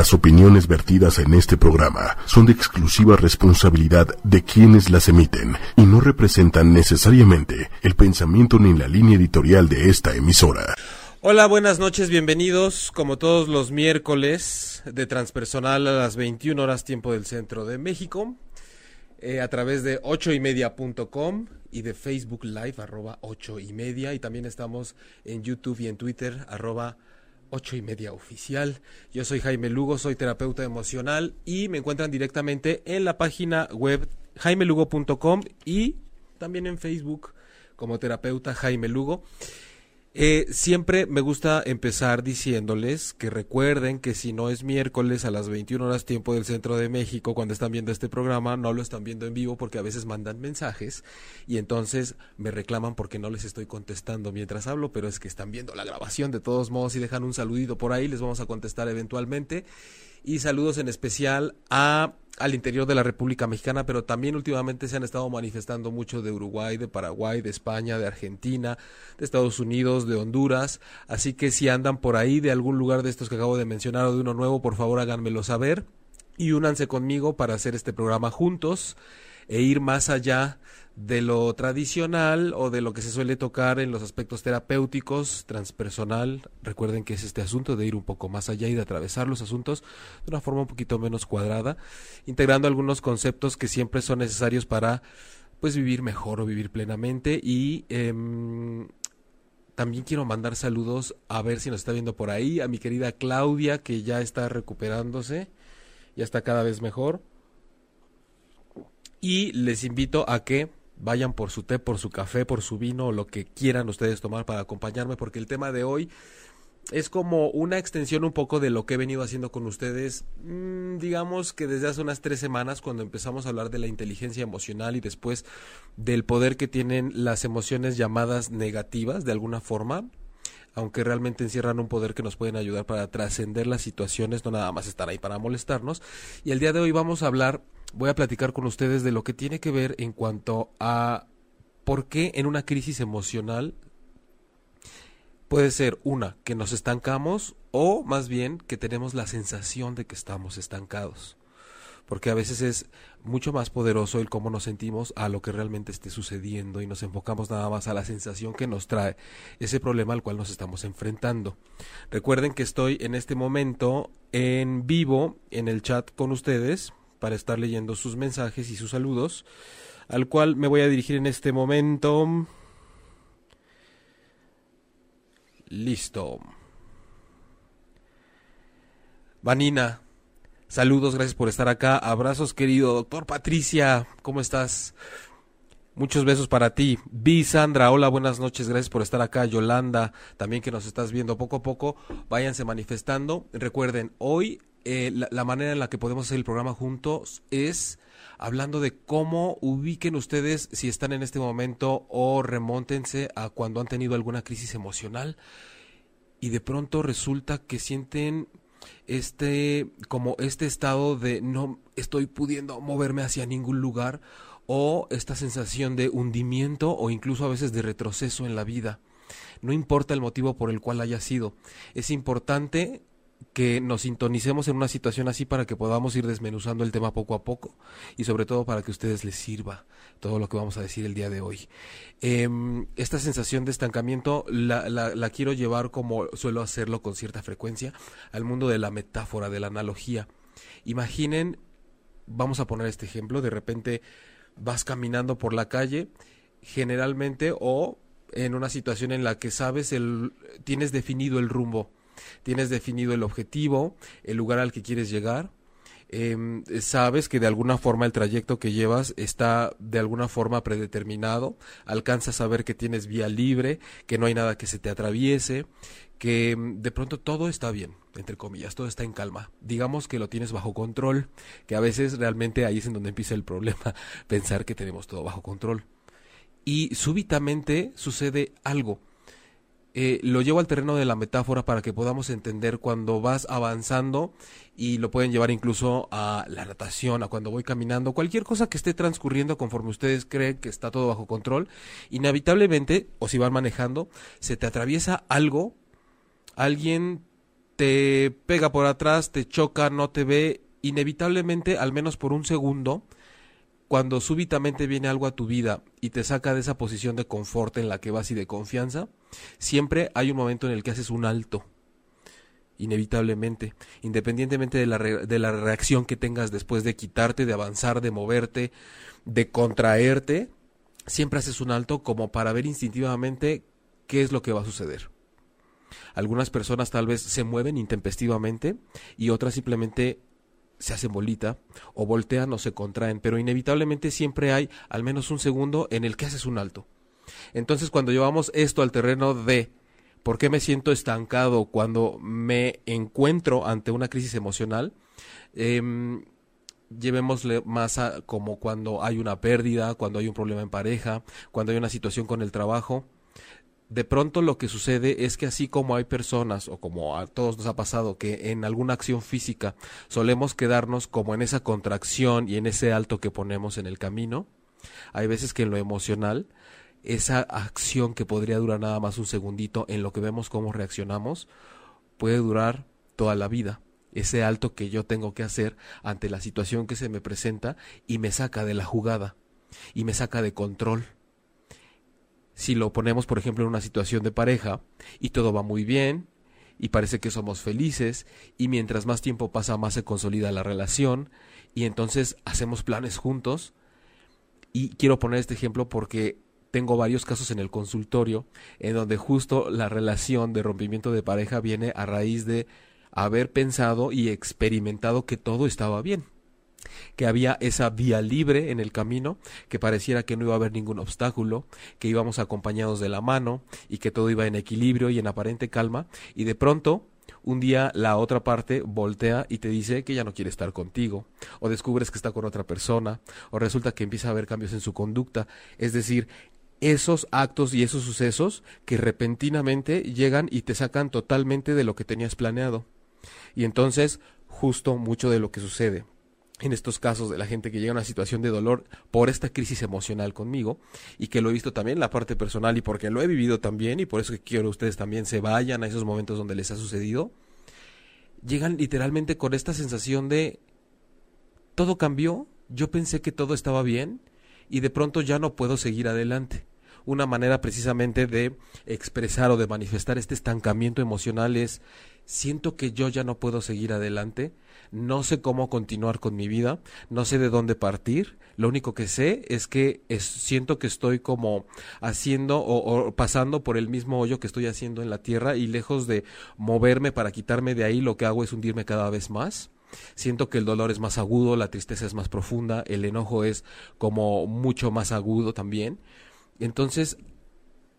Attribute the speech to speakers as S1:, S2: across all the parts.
S1: Las opiniones vertidas en este programa son de exclusiva responsabilidad de quienes las emiten y no representan necesariamente el pensamiento ni la línea editorial de esta emisora.
S2: Hola, buenas noches, bienvenidos como todos los miércoles de Transpersonal a las 21 horas tiempo del centro de México eh, a través de 8 y media.com y de Facebook Live arroba 8 y media y también estamos en YouTube y en Twitter arroba ocho y media oficial. Yo soy Jaime Lugo, soy terapeuta emocional y me encuentran directamente en la página web jaimelugo.com y también en Facebook como terapeuta Jaime Lugo. Eh, siempre me gusta empezar diciéndoles que recuerden que si no es miércoles a las 21 horas tiempo del centro de México, cuando están viendo este programa, no lo están viendo en vivo porque a veces mandan mensajes y entonces me reclaman porque no les estoy contestando mientras hablo, pero es que están viendo la grabación de todos modos y dejan un saludito por ahí, les vamos a contestar eventualmente. Y saludos en especial a al interior de la República Mexicana, pero también últimamente se han estado manifestando mucho de Uruguay, de Paraguay, de España, de Argentina, de Estados Unidos, de Honduras. Así que si andan por ahí de algún lugar de estos que acabo de mencionar o de uno nuevo, por favor háganmelo saber y únanse conmigo para hacer este programa juntos e ir más allá de lo tradicional o de lo que se suele tocar en los aspectos terapéuticos, transpersonal. Recuerden que es este asunto de ir un poco más allá y de atravesar los asuntos de una forma un poquito menos cuadrada, integrando algunos conceptos que siempre son necesarios para pues vivir mejor o vivir plenamente y em, también quiero mandar saludos a ver si nos está viendo por ahí a mi querida Claudia que ya está recuperándose, ya está cada vez mejor. Y les invito a que vayan por su té, por su café, por su vino o lo que quieran ustedes tomar para acompañarme, porque el tema de hoy es como una extensión un poco de lo que he venido haciendo con ustedes, mm, digamos que desde hace unas tres semanas cuando empezamos a hablar de la inteligencia emocional y después del poder que tienen las emociones llamadas negativas de alguna forma, aunque realmente encierran un poder que nos pueden ayudar para trascender las situaciones, no nada más estar ahí para molestarnos. Y el día de hoy vamos a hablar voy a platicar con ustedes de lo que tiene que ver en cuanto a por qué en una crisis emocional puede ser una, que nos estancamos o más bien que tenemos la sensación de que estamos estancados. Porque a veces es mucho más poderoso el cómo nos sentimos a lo que realmente esté sucediendo y nos enfocamos nada más a la sensación que nos trae ese problema al cual nos estamos enfrentando. Recuerden que estoy en este momento en vivo en el chat con ustedes para estar leyendo sus mensajes y sus saludos, al cual me voy a dirigir en este momento. Listo. Vanina, saludos, gracias por estar acá. Abrazos, querido doctor Patricia, ¿cómo estás? Muchos besos para ti. Vi Sandra, hola, buenas noches, gracias por estar acá. Yolanda, también que nos estás viendo poco a poco, váyanse manifestando. Recuerden, hoy eh, la, manera en la que podemos hacer el programa juntos es hablando de cómo ubiquen ustedes si están en este momento o remóntense a cuando han tenido alguna crisis emocional y de pronto resulta que sienten este como este estado de no estoy pudiendo moverme hacia ningún lugar o esta sensación de hundimiento o incluso a veces de retroceso en la vida. No importa el motivo por el cual haya sido, es importante que nos sintonicemos en una situación así para que podamos ir desmenuzando el tema poco a poco y sobre todo para que a ustedes les sirva todo lo que vamos a decir el día de hoy. Em, esta sensación de estancamiento la, la, la quiero llevar como suelo hacerlo con cierta frecuencia al mundo de la metáfora, de la analogía. Imaginen, vamos a poner este ejemplo, de repente vas caminando por la calle, generalmente o en una situación en la que sabes el tienes definido el rumbo tienes definido el objetivo, el lugar al que quieres llegar, em, sabes que de alguna forma el trayecto que llevas está de alguna forma predeterminado, alcanzas a ver que tienes vía libre, que no hay nada que se te atraviese, que em, de pronto todo está bien, entre comillas, todo está en calma. Digamos que lo tienes bajo control, que a veces realmente ahí es en donde empieza el problema, pensar que tenemos todo bajo control. Y súbitamente sucede algo eh, lo llevo al terreno de la metáfora para que podamos entender cuando vas avanzando y lo pueden llevar incluso a la natación, a cuando voy caminando, cualquier cosa que esté transcurriendo conforme ustedes creen que está todo bajo control, inevitablemente, o si van manejando, se te atraviesa algo, alguien te pega por atrás, te choca, no te ve, inevitablemente, al menos por un segundo, cuando súbitamente viene algo a tu vida y te saca de esa posición de confort en la que vas y de confianza, siempre hay un momento en el que haces un alto inevitablemente, independientemente de la, de la reacción que tengas después de quitarte, de avanzar, de moverte, de contraerte, siempre haces un alto como para ver instintivamente qué es lo que va a suceder. Algunas personas tal vez se mueven intempestivamente y otras simplemente se hacen bolita o voltean o se contraen, pero inevitablemente siempre hay al menos un segundo en el que haces un alto. Entonces cuando llevamos esto al terreno de ¿Por qué me siento estancado cuando me encuentro ante una crisis emocional? Eh, llevémosle más a, como cuando hay una pérdida, cuando hay un problema en pareja, cuando hay una situación con el trabajo. De pronto lo que sucede es que así como hay personas, o como a todos nos ha pasado, que en alguna acción física solemos quedarnos como en esa contracción y en ese alto que ponemos en el camino, hay veces que en lo emocional esa acción que podría durar nada más un segundito en lo que vemos cómo reaccionamos, puede durar toda la vida. Ese alto que yo tengo que hacer ante la situación que se me presenta y me saca de la jugada y me saca de control. Si lo ponemos, por ejemplo, en una situación de pareja y todo va muy bien y parece que somos felices y mientras más tiempo pasa más se consolida la relación y entonces hacemos planes juntos. Y quiero poner este ejemplo porque tengo varios casos en el consultorio en donde justo la relación de rompimiento de pareja viene a raíz de haber pensado y experimentado que todo estaba bien que había esa vía libre en el camino, que pareciera que no iba a haber ningún obstáculo, que íbamos acompañados de la mano y que todo iba en equilibrio y en aparente calma, y de pronto un día la otra parte voltea y te dice que ya no quiere estar contigo, o descubres que está con otra persona, o resulta que empieza a haber cambios en su conducta, es decir, esos actos y esos sucesos que repentinamente llegan y te sacan totalmente de lo que tenías planeado. Y entonces, justo mucho de lo que sucede en estos casos de la gente que llega a una situación de dolor por esta crisis emocional conmigo y que lo he visto también en la parte personal y porque lo he vivido también y por eso quiero que ustedes también se vayan a esos momentos donde les ha sucedido, llegan literalmente con esta sensación de todo cambió, yo pensé que todo estaba bien y de pronto ya no puedo seguir adelante una manera precisamente de expresar o de manifestar este estancamiento emocional es siento que yo ya no puedo seguir adelante, no sé cómo continuar con mi vida, no sé de dónde partir, lo único que sé es que siento que estoy como haciendo o, pasando por el mismo hoyo que estoy haciendo en la tierra y lejos de moverme para quitarme de ahí, lo que hago es hundirme cada vez más. Siento que el dolor es más agudo, la tristeza es más profunda, el enojo es como mucho más agudo también. Entonces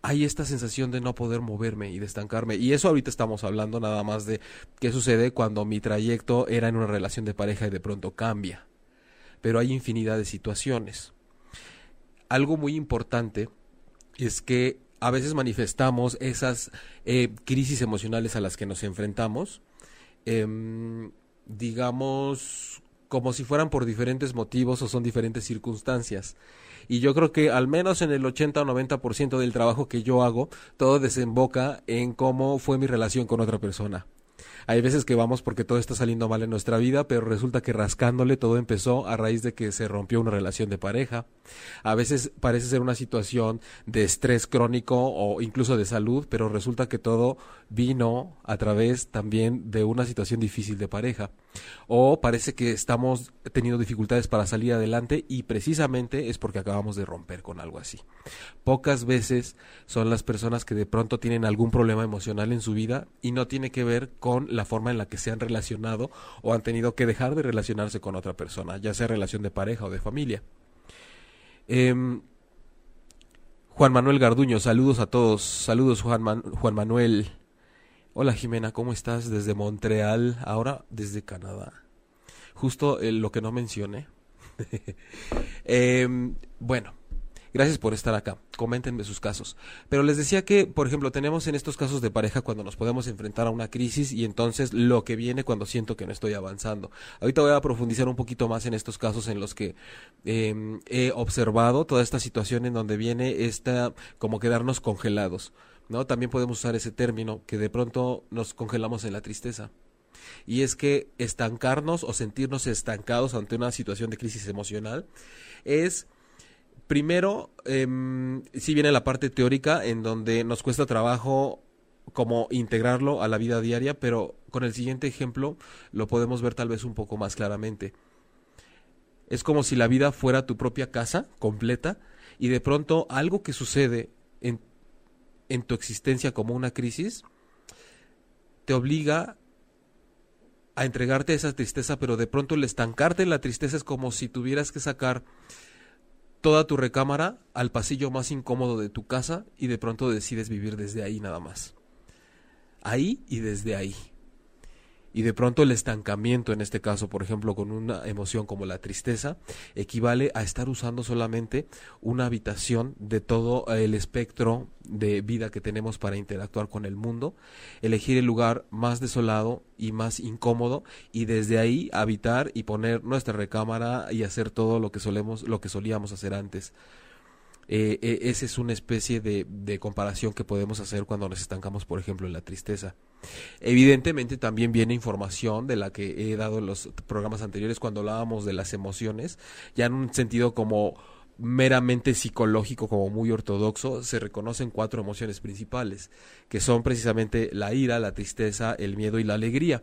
S2: hay esta sensación de no poder moverme y de estancarme. Y eso ahorita estamos hablando nada más de qué sucede cuando mi trayecto era en una relación de pareja y de pronto cambia. Pero hay infinidad de situaciones. Algo muy importante es que a veces manifestamos esas eh, crisis emocionales a las que nos enfrentamos, eh, digamos, como si fueran por diferentes motivos o son diferentes circunstancias y yo creo que al menos en el 80 o 90% del trabajo que yo hago, todo desemboca en cómo fue mi relación con otra persona. Hay veces que vamos porque todo está saliendo mal en nuestra vida, pero resulta que rascándole todo empezó a raíz de que se rompió una relación de pareja. A veces parece ser una situación de estrés crónico o incluso de salud, pero resulta que todo vino a través también de una situación difícil de pareja. O parece que estamos teniendo dificultades para salir adelante y precisamente es porque acabamos de romper con algo así. Pocas veces son las personas que de pronto tienen algún problema emocional en su vida y no tiene que ver con la forma en la que se han relacionado o han tenido que dejar de relacionarse con otra persona, ya sea relación de pareja o de familia. Eh, Juan Manuel Garduño, saludos a todos. Saludos Juan, Man Juan Manuel. Hola Jimena, ¿cómo estás? Desde Montreal, ahora desde Canadá. Justo eh, lo que no mencioné. eh, bueno, Gracias por estar acá. Coméntenme sus casos. Pero les decía que, por ejemplo, tenemos en estos casos de pareja cuando nos podemos enfrentar a una crisis y entonces lo que viene cuando siento que no estoy avanzando. Ahorita voy a profundizar un poquito más en estos casos en los que eh, he observado toda esta situación en donde viene esta como quedarnos congelados. ¿no? También podemos usar ese término que de pronto nos congelamos en la tristeza. Y es que estancarnos o sentirnos estancados ante una situación de crisis emocional es primero, eh, si viene la parte teórica en donde nos cuesta trabajo como integrarlo a la vida diaria, pero con el siguiente ejemplo lo podemos ver tal vez un poco más claramente. Es como si la vida fuera tu propia casa completa y de pronto algo que sucede en, en tu existencia como una crisis te obliga a entregarte esa tristeza, pero de pronto el estancarte en la tristeza es como si tuvieras que sacar toda tu recámara al pasillo más incómodo de tu casa y de pronto decides vivir desde ahí nada más. Ahí y desde ahí y de pronto el estancamiento, en este caso, por ejemplo, con una emoción como la tristeza, equivale a estar usando solamente una habitación de todo el espectro de vida que tenemos para interactuar con el mundo, elegir el lugar más desolado y más incómodo y desde ahí habitar y poner nuestra recámara y hacer todo lo que solemos, lo que solíamos hacer antes. Eh, eh, esa es una especie de, de comparación que podemos hacer cuando nos estancamos, por ejemplo, en la tristeza. Evidentemente también viene información de la que he dado en los programas anteriores cuando hablábamos de las emociones, ya en un sentido como meramente psicológico, como muy ortodoxo, se reconocen cuatro emociones principales, que son precisamente la ira, la tristeza, el miedo y la alegría.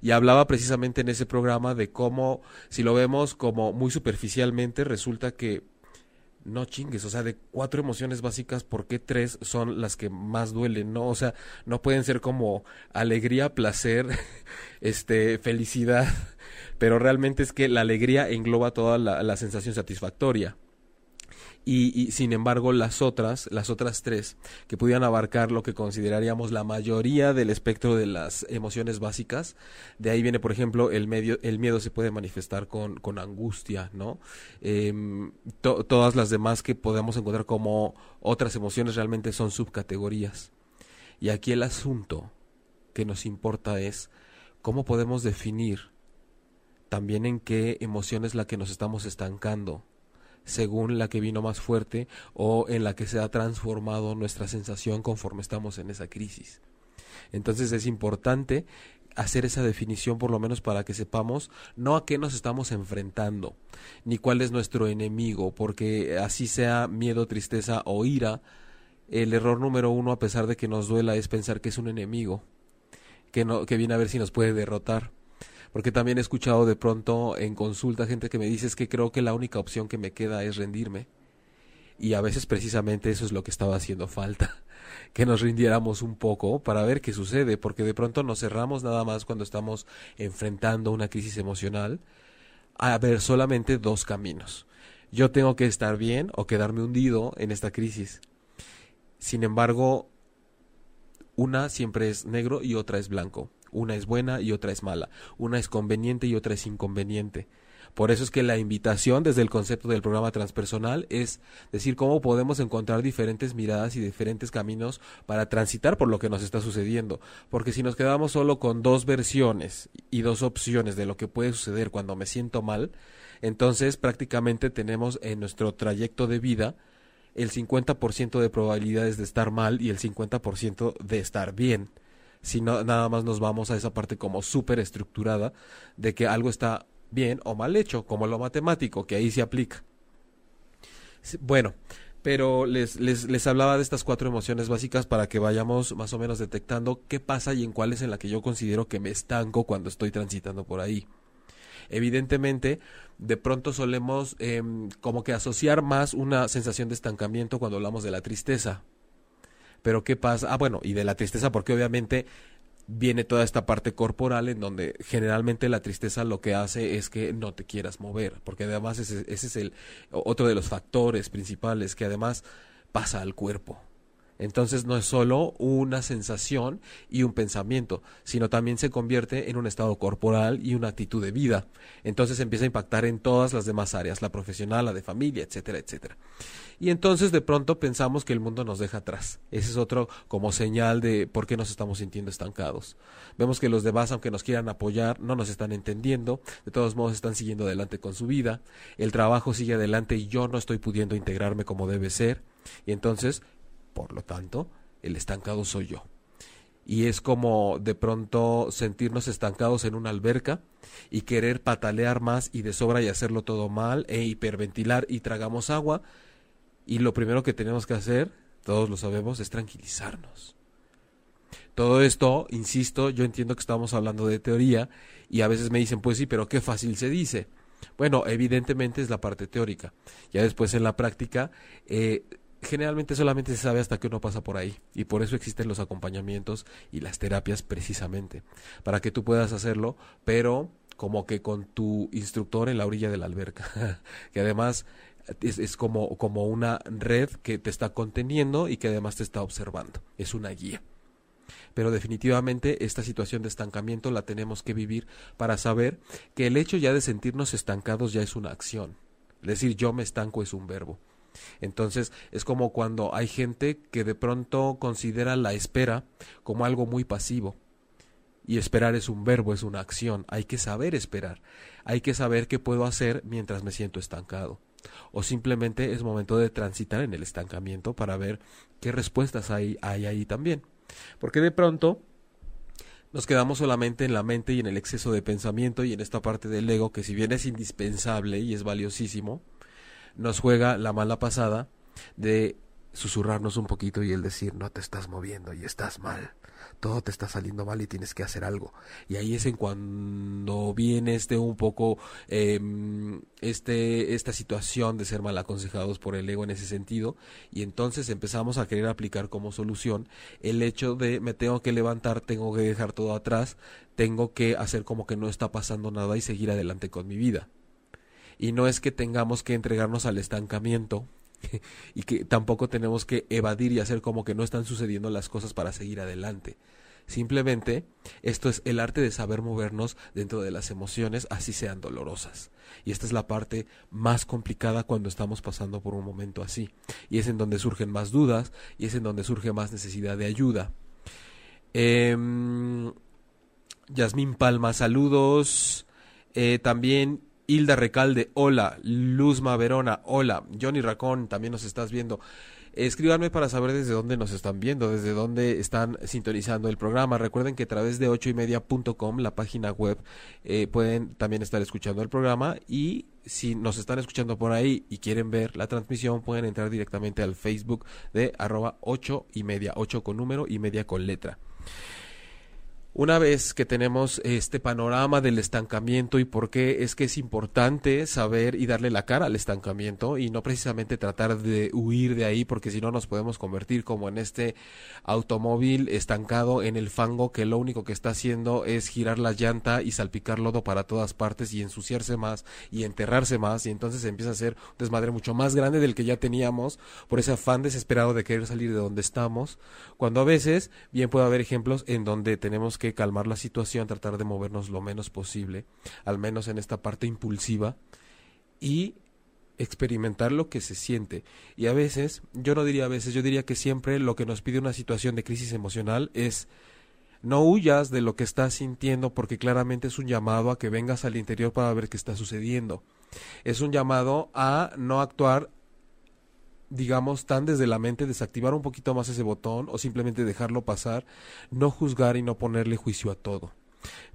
S2: Y hablaba precisamente en ese programa de cómo, si lo vemos como muy superficialmente, resulta que no chingues, o sea, de cuatro emociones básicas, ¿por qué tres son las que más duelen? No, o sea, no pueden ser como alegría, placer, este, felicidad, pero realmente es que la alegría engloba toda la, la sensación satisfactoria y, sin embargo las otras, las otras tres, que pudieran abarcar lo que consideraríamos la mayoría del espectro de las emociones básicas, de ahí viene, por ejemplo, el, medio, el miedo se puede manifestar con, con angustia, ¿no? Em, todas las demás que podemos encontrar como otras emociones realmente son subcategorías. Y aquí el asunto que nos importa es cómo podemos definir también en qué emoción es la que nos estamos estancando según la que vino más fuerte o en la que se ha transformado nuestra sensación conforme estamos en esa crisis. Entonces es importante hacer esa definición por lo menos para que sepamos no a qué nos estamos enfrentando, ni cuál es nuestro enemigo, porque así sea miedo, tristeza o ira, el error número uno, a pesar de que nos duela, es pensar que es un enemigo, que, no, que viene a ver si nos puede derrotar porque también he escuchado de pronto en consulta gente que me dice es que creo que la única opción que me queda es rendirme. Y a veces precisamente eso es lo que estaba haciendo falta, que nos rindiéramos un poco para ver qué sucede, porque de pronto nos cerramos nada más cuando estamos enfrentando una crisis emocional a ver solamente dos caminos. Yo tengo que estar bien o quedarme hundido en esta crisis. Sin embargo, una siempre es negro y otra es blanco. Una es buena y otra es mala. Una es conveniente y otra es inconveniente. Por eso es que la invitación desde el concepto del programa transpersonal es decir cómo podemos encontrar diferentes miradas y diferentes caminos para transitar por lo que nos está sucediendo. Porque si nos quedamos solo con dos versiones y dos opciones de lo que puede suceder cuando me siento mal, entonces prácticamente tenemos en nuestro trayecto de vida el 50% de probabilidades de estar mal y el 50% de estar bien si no, nada más nos vamos a esa parte como súper estructurada de que algo está bien o mal hecho, como lo matemático, que ahí se aplica. Bueno, pero les, les, les hablaba de estas cuatro emociones básicas para que vayamos más o menos detectando qué pasa y en cuál es en la que yo considero que me estanco cuando estoy transitando por ahí. Evidentemente, de pronto solemos em, como que asociar más una sensación de estancamiento cuando hablamos de la tristeza, pero ¿qué pasa? Ah, bueno, y de la tristeza, porque obviamente viene toda esta parte corporal en donde generalmente la tristeza lo que hace es que no te quieras mover, porque además ese, ese es el otro de los factores principales que además pasa al cuerpo. Entonces no es solo una sensación y un pensamiento, sino también se convierte en un estado corporal y una actitud de vida. Entonces empieza a impactar en todas las demás áreas, la profesional, la de familia, etcétera, etcétera. Y entonces de pronto pensamos que el mundo nos deja atrás. Ese es otro como señal de por qué nos estamos sintiendo estancados. Vemos que los demás, aunque nos quieran apoyar, no nos están entendiendo, de todos modos están siguiendo adelante con su vida, el trabajo sigue adelante y yo no estoy pudiendo integrarme como debe ser. Y entonces por lo tanto, el estancado soy yo. Y es como de pronto sentirnos estancados en una alberca y querer patalear más y de sobra y hacerlo todo mal e hiperventilar y tragamos agua. Y lo primero que tenemos que hacer, todos lo sabemos, es tranquilizarnos. Todo esto, insisto, yo entiendo que estamos hablando de teoría y a veces me dicen, pues sí, pero qué fácil se dice. Bueno, evidentemente es la parte teórica. Ya después en la práctica, eh, generalmente solamente se sabe hasta que uno pasa por ahí. Y por eso existen los acompañamientos y las terapias precisamente. Para que tú puedas hacerlo, pero como que con tu instructor en la orilla de la alberca. que además es, como, como una red que te está conteniendo y que además te está observando. Es una guía pero definitivamente esta situación de estancamiento la tenemos que vivir para saber que el hecho ya de sentirnos estancados ya es una acción. Es decir, yo me estanco es un verbo. Entonces es como cuando hay gente que de pronto considera la espera como algo muy pasivo. Y esperar es un verbo, es una acción. Hay que saber esperar. Hay que saber qué puedo hacer mientras me siento estancado. O simplemente es momento de transitar en el estancamiento para ver qué respuestas hay, hay ahí también. Porque de pronto nos quedamos solamente en la mente y en el exceso de pensamiento y en esta parte del ego que si bien es indispensable y es valiosísimo, nos juega la mala pasada de susurrarnos un poquito y el decir no te estás moviendo y estás mal todo te está saliendo mal y tienes que hacer algo. Y ahí es en cuando viene este un poco eh, este esta situación de ser mal aconsejados por el ego en ese sentido y entonces empezamos a querer aplicar como solución el hecho de me tengo que levantar, tengo que dejar todo atrás, tengo que hacer como que no está pasando nada y seguir adelante con mi vida. Y no es que tengamos que entregarnos al estancamiento, y que tampoco tenemos que evadir y hacer como que no están sucediendo las cosas para seguir adelante. Simplemente esto es el arte de saber movernos dentro de las emociones, así sean dolorosas. Y esta es la parte más complicada cuando estamos pasando por un momento así. Y es en donde surgen más dudas y es en donde surge más necesidad de ayuda. Eh, Yasmín Palma, saludos. Eh, también Hilda Recalde, hola. Luzma Verona, hola. Johnny Racón, también nos estás viendo. Escríbanme para saber desde dónde nos están viendo, desde dónde están sintonizando el programa. Recuerden que a través de ochoymedia.com, la página web, eh, pueden también estar escuchando el programa y si nos están escuchando por ahí y quieren ver la transmisión, pueden entrar directamente al Facebook de arroba ocho y media, ocho con número y media con letra. Una vez que tenemos este panorama del estancamiento y por qué es que es importante saber y darle la cara al estancamiento y no precisamente tratar de huir de ahí porque si no nos podemos convertir como en este automóvil estancado en el fango que lo único que está haciendo es girar la llanta y salpicar lodo para todas partes y ensuciarse más y enterrarse más y entonces empieza a ser un desmadre mucho más grande del que ya teníamos por ese afán desesperado de querer salir de donde estamos cuando a veces bien puede haber ejemplos en donde tenemos que calmar la situación, tratar de movernos lo menos posible, al menos en esta parte impulsiva, y experimentar lo que se siente. Y a veces, yo no diría a veces, yo diría que siempre lo que nos pide una situación de crisis emocional es no huyas de lo que estás sintiendo porque claramente es un llamado a que vengas al interior para ver qué está sucediendo. Es un llamado a no actuar digamos, tan desde la mente, desactivar un poquito más ese botón o simplemente dejarlo pasar, no juzgar y no ponerle juicio a todo.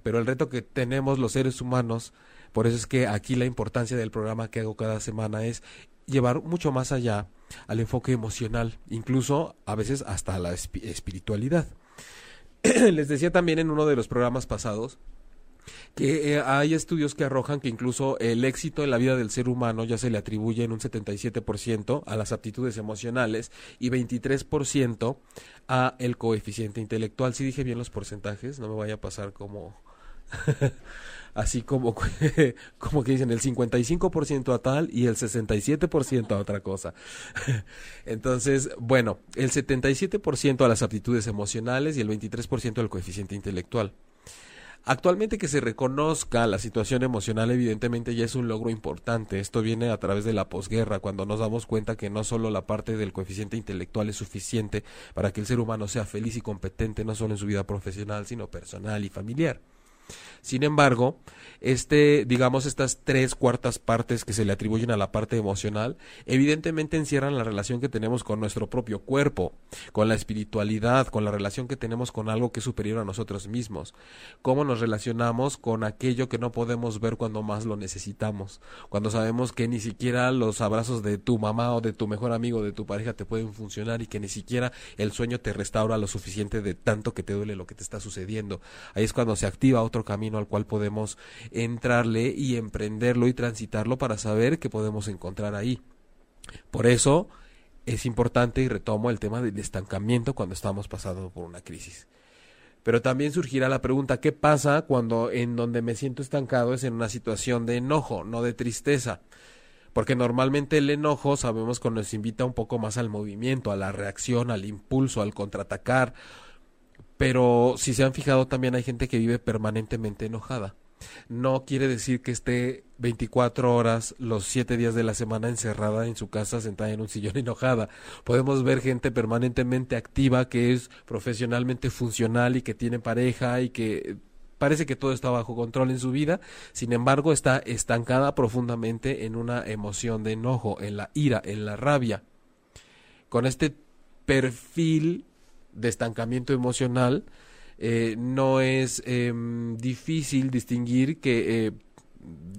S2: Pero el reto que tenemos los seres humanos, por eso es que aquí la importancia del programa que hago cada semana es llevar mucho más allá al enfoque emocional, incluso a veces hasta la espiritualidad. Les decía también en uno de los programas pasados que eh, hay estudios que arrojan que incluso el éxito en la vida del ser humano ya se le atribuye en un 77% a las aptitudes emocionales y 23% a el coeficiente intelectual. Si dije bien los porcentajes, no me vaya a pasar como así como como que dicen el 55% a tal y el 67% a otra cosa. Entonces, bueno, el 77% a las aptitudes emocionales y el 23% al coeficiente intelectual. Actualmente que se reconozca la situación emocional evidentemente ya es un logro importante. Esto viene a través de la posguerra, cuando nos damos cuenta que no solo la parte del coeficiente intelectual es suficiente para que el ser humano sea feliz y competente no solo en su vida profesional, sino personal y familiar. Sin embargo, este, digamos, estas tres cuartas partes que se le atribuyen a la parte emocional, evidentemente encierran la relación que tenemos con nuestro propio cuerpo, con la espiritualidad, con la relación que tenemos con algo que es superior a nosotros mismos, cómo nos relacionamos con aquello que no podemos ver cuando más lo necesitamos, cuando sabemos que ni siquiera los abrazos de tu mamá o de tu mejor amigo, de tu pareja te pueden funcionar y que ni siquiera el sueño te restaura lo suficiente de tanto que te duele lo que te está sucediendo. Ahí es cuando se activa otro camino al cual podemos entrarle y emprenderlo y transitarlo para saber qué podemos encontrar ahí. Por eso es importante y retomo el tema del estancamiento cuando estamos pasando por una crisis. Pero también surgirá la pregunta, ¿qué pasa cuando en donde me siento estancado es en una situación de enojo, no de tristeza? Porque normalmente el enojo sabemos que nos invita un poco más al movimiento, a la reacción, al impulso, al contraatacar. Pero si se han fijado también hay gente que vive permanentemente enojada no quiere decir que esté 24 horas los 7 días de la semana encerrada en su casa sentada en un sillón enojada. Podemos ver gente permanentemente activa que es profesionalmente funcional y que tiene pareja y que parece que todo está bajo control en su vida, sin embargo está estancada profundamente en una emoción de enojo, en la ira, en la rabia. Con este perfil de estancamiento emocional, eh, no es em, difícil distinguir que eh,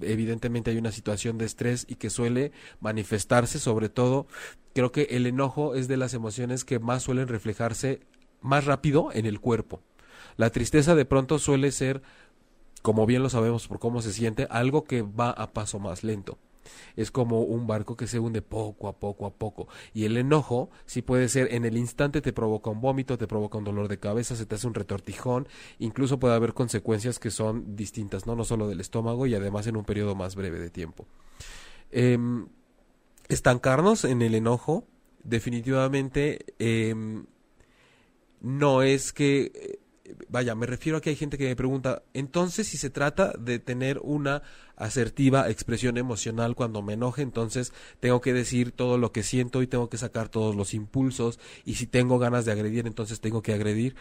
S2: evidentemente hay una situación de estrés y que suele manifestarse sobre todo creo que el enojo es de las emociones que más suelen reflejarse más rápido en el cuerpo. La tristeza de pronto suele ser como bien lo sabemos por cómo se siente algo que va a paso más lento es como un barco que se hunde poco a poco a poco. Y el enojo, si puede ser en el instante te provoca un vómito, te provoca un dolor de cabeza, se te hace un retortijón, incluso puede haber consecuencias que son distintas, no, no solo del estómago y además en un periodo más breve de tiempo. Em, estancarnos en el enojo, definitivamente em, no es que vaya, me refiero a que hay gente que me pregunta, entonces si se trata de tener una asertiva expresión emocional cuando me enoje, entonces tengo que decir todo lo que siento y tengo que sacar todos los impulsos y si tengo ganas de agredir, entonces tengo que agredir.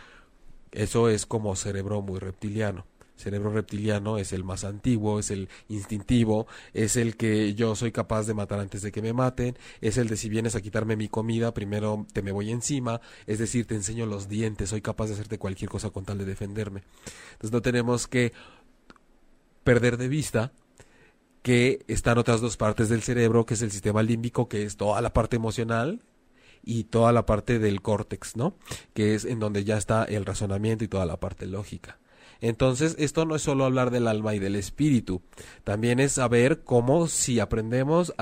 S2: Eso es como cerebro muy reptiliano cerebro reptiliano es el más antiguo, es el instintivo, es el que yo soy capaz de matar antes de que me maten, es el de si vienes a quitarme mi comida, primero te me voy encima, es decir, te enseño los dientes, soy capaz de hacerte cualquier cosa con tal de defenderme. Entonces no tenemos que perder de vista que están otras dos partes del cerebro, que es el sistema límbico, que es toda la parte emocional, y toda la parte del córtex, ¿no? Que es en donde ya está el razonamiento y toda la parte lógica. Entonces, esto no es solo hablar del alma y del espíritu, también es saber cómo si aprendemos,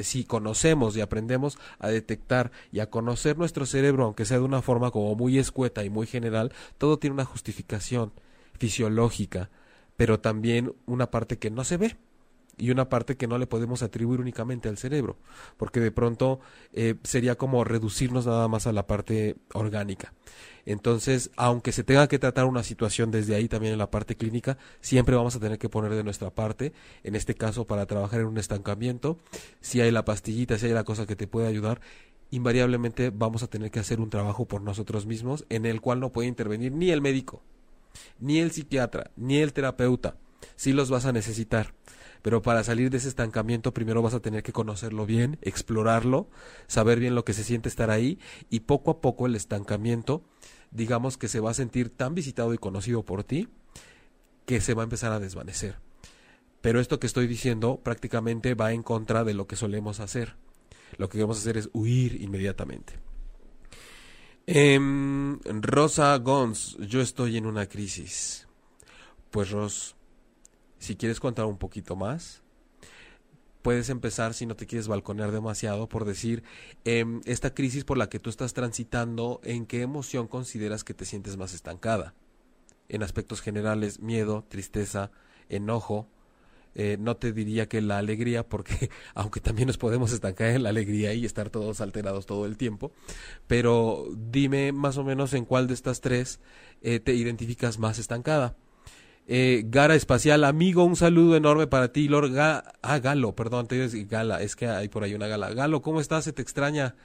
S2: si conocemos y aprendemos a detectar y a conocer nuestro cerebro, aunque sea de una forma como muy escueta y muy general, todo tiene una justificación fisiológica, pero también una parte que no se ve y una parte que no le podemos atribuir únicamente al cerebro, porque de pronto eh, sería como reducirnos nada más a la parte orgánica. Entonces, aunque se tenga que tratar una situación desde ahí también en la parte clínica, siempre vamos a tener que poner de nuestra parte, en este caso para trabajar en un estancamiento, si hay la pastillita, si hay la cosa que te puede ayudar, invariablemente vamos a tener que hacer un trabajo por nosotros mismos en el cual no puede intervenir ni el médico, ni el psiquiatra, ni el terapeuta. Sí los vas a necesitar pero para salir de ese estancamiento primero vas a tener que conocerlo bien, explorarlo, saber bien lo que se siente estar ahí y poco a poco el estancamiento, digamos que se va a sentir tan visitado y conocido por ti que se va a empezar a desvanecer. Pero esto que estoy diciendo prácticamente va en contra de lo que solemos hacer. Lo que queremos hacer es huir inmediatamente. Em, Rosa Gons, yo estoy en una crisis. Pues Ros, si quieres contar un poquito más, puedes empezar, si no te quieres balconear demasiado, por decir, em, esta crisis por la que tú estás transitando, ¿en qué emoción consideras que te sientes más estancada? En aspectos generales, miedo, tristeza, enojo. Eh, no te diría que la alegría, porque aunque también nos podemos estancar en la alegría y estar todos alterados todo el tiempo, pero dime más o menos en cuál de estas tres eh, te identificas más estancada. Eh, Gara Espacial, amigo, un saludo enorme para ti, Lord ah, Galo, perdón, te digo Gala, es que hay por ahí una Gala. Galo, ¿cómo estás? Se te extraña.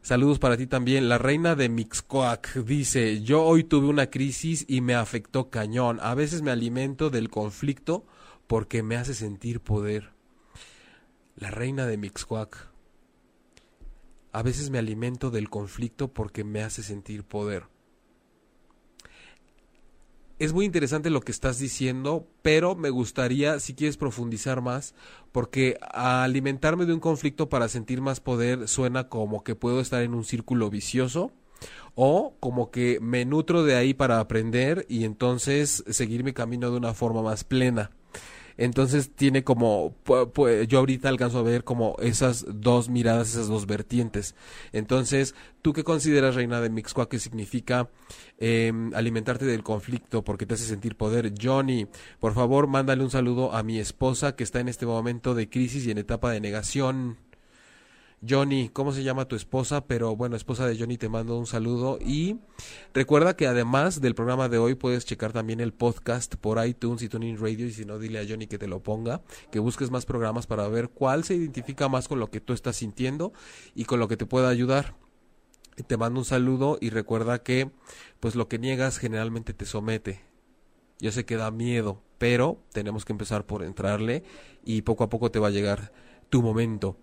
S2: Saludos para ti también. La reina de Mixcoac dice, yo hoy tuve una crisis y me afectó cañón. A veces me alimento del conflicto porque me hace sentir poder. La reina de Mixcoac. A veces me alimento del conflicto porque me hace sentir poder. Es muy interesante lo que estás diciendo, pero me gustaría, si quieres profundizar más, porque alimentarme de un conflicto para sentir más poder suena como que puedo estar en un círculo vicioso o como que me nutro de ahí para aprender y entonces seguir mi camino de una forma más plena. Entonces tiene como, yo ahorita alcanzo a ver como esas dos miradas, esas dos vertientes. Entonces, ¿tú qué consideras, Reina de Mixcoa, que significa em, alimentarte del conflicto porque te hace sentir poder? Johnny, por favor, mándale un saludo a mi esposa que está en este momento de crisis y en etapa de negación. Johnny, ¿cómo se llama tu esposa? Pero bueno, esposa de Johnny, te mando un saludo y recuerda que además del programa de hoy puedes checar también el podcast por iTunes y Tuning Radio y si no, dile a Johnny que te lo ponga, que busques más programas para ver cuál se identifica más con lo que tú estás sintiendo y con lo que te pueda ayudar. Te mando un saludo y recuerda que pues lo que niegas generalmente te somete. Yo sé que da miedo, pero tenemos que empezar por entrarle y poco a poco te va a llegar tu momento.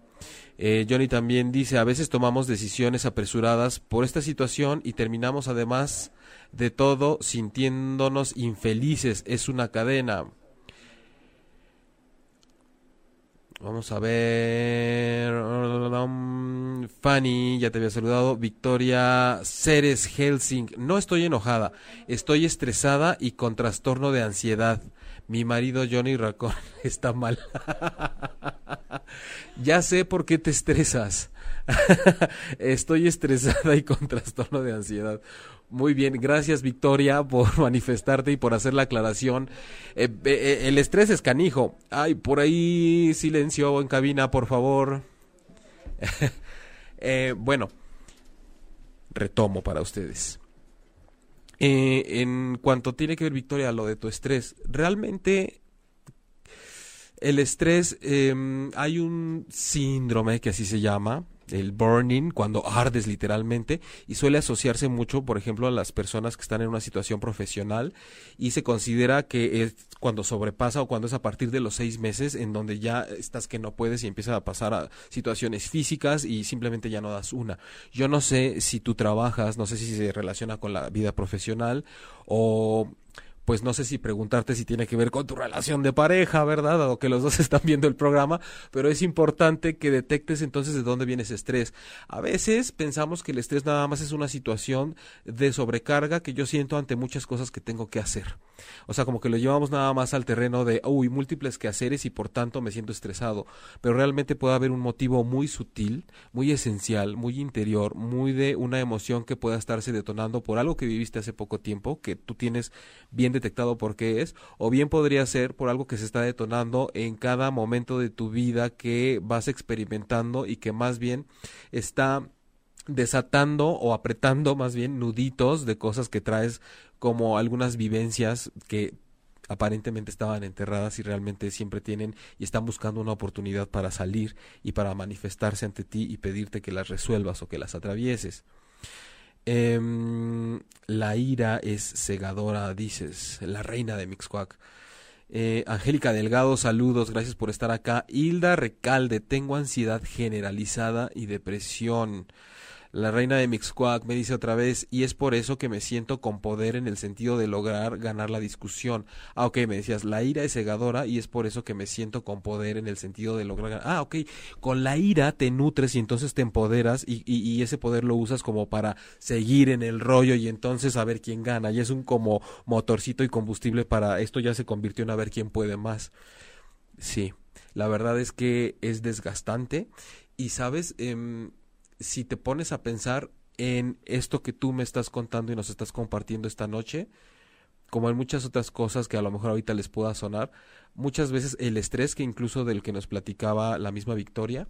S2: Eh, Johnny también dice, a veces tomamos decisiones apresuradas por esta situación y terminamos además de todo sintiéndonos infelices. Es una cadena. Vamos a ver. Fanny, ya te había saludado. Victoria Ceres Helsing. No estoy enojada, estoy estresada y con trastorno de ansiedad. Mi marido Johnny Racón está mal. ya sé por qué te estresas. Estoy estresada y con trastorno de ansiedad. Muy bien, gracias Victoria por manifestarte y por hacer la aclaración. Eh, eh, el estrés es canijo. Ay, por ahí silencio en cabina, por favor. Eh, bueno, retomo para ustedes. Eh, en cuanto tiene que ver, Victoria, lo de tu estrés, realmente el estrés, eh, hay un síndrome que así se llama, el burning, cuando ardes literalmente, y suele asociarse mucho, por ejemplo, a las personas que están en una situación profesional, y se considera que es cuando sobrepasa o cuando es a partir de los seis meses, en donde ya estás que no puedes y empiezas a pasar a situaciones físicas y simplemente ya no das una. Yo no sé si tú trabajas, no sé si se relaciona con la vida profesional o pues no sé si preguntarte si tiene que ver con tu relación de pareja, ¿verdad? Dado que los dos están viendo el programa, pero es importante que detectes entonces de dónde viene ese estrés. A veces pensamos que el estrés nada más es una situación de sobrecarga que yo siento ante muchas cosas que tengo que hacer. O sea, como que lo llevamos nada más al terreno de, uy, múltiples quehaceres y por tanto me siento estresado. Pero realmente puede haber un motivo muy sutil, muy esencial, muy interior, muy de una emoción que pueda estarse detonando por algo que viviste hace poco tiempo, que tú tienes bien detectado por qué es, o bien podría ser por algo que se está detonando en cada momento de tu vida que vas experimentando y que más bien está desatando o apretando más bien nuditos de cosas que traes como algunas vivencias que aparentemente estaban enterradas y realmente siempre tienen y están buscando una oportunidad para salir y para manifestarse ante ti y pedirte que las resuelvas o que las atravieses. Em, la ira es cegadora, dices, la reina de Mixcoac. Eh, Angélica Delgado, saludos, gracias por estar acá. Hilda Recalde, tengo ansiedad generalizada y depresión. La reina de Mixcoac me dice otra vez, y es por eso que me siento con poder en el sentido de lograr ganar la discusión. Ah, ok, me decías, la ira es cegadora y es por eso que me siento con poder en el sentido de lograr ganar. Ah, ok, con la ira te nutres y entonces te empoderas y, y, y ese poder lo usas como para seguir en el rollo y entonces a ver quién gana. Y es un como motorcito y combustible para esto ya se convirtió en a ver quién puede más. Sí, la verdad es que es desgastante y sabes, eh, si te pones a pensar en esto que tú me estás contando y nos estás compartiendo esta noche, como en muchas otras cosas que a lo mejor ahorita les pueda sonar, muchas veces el estrés que incluso del que nos platicaba la misma Victoria,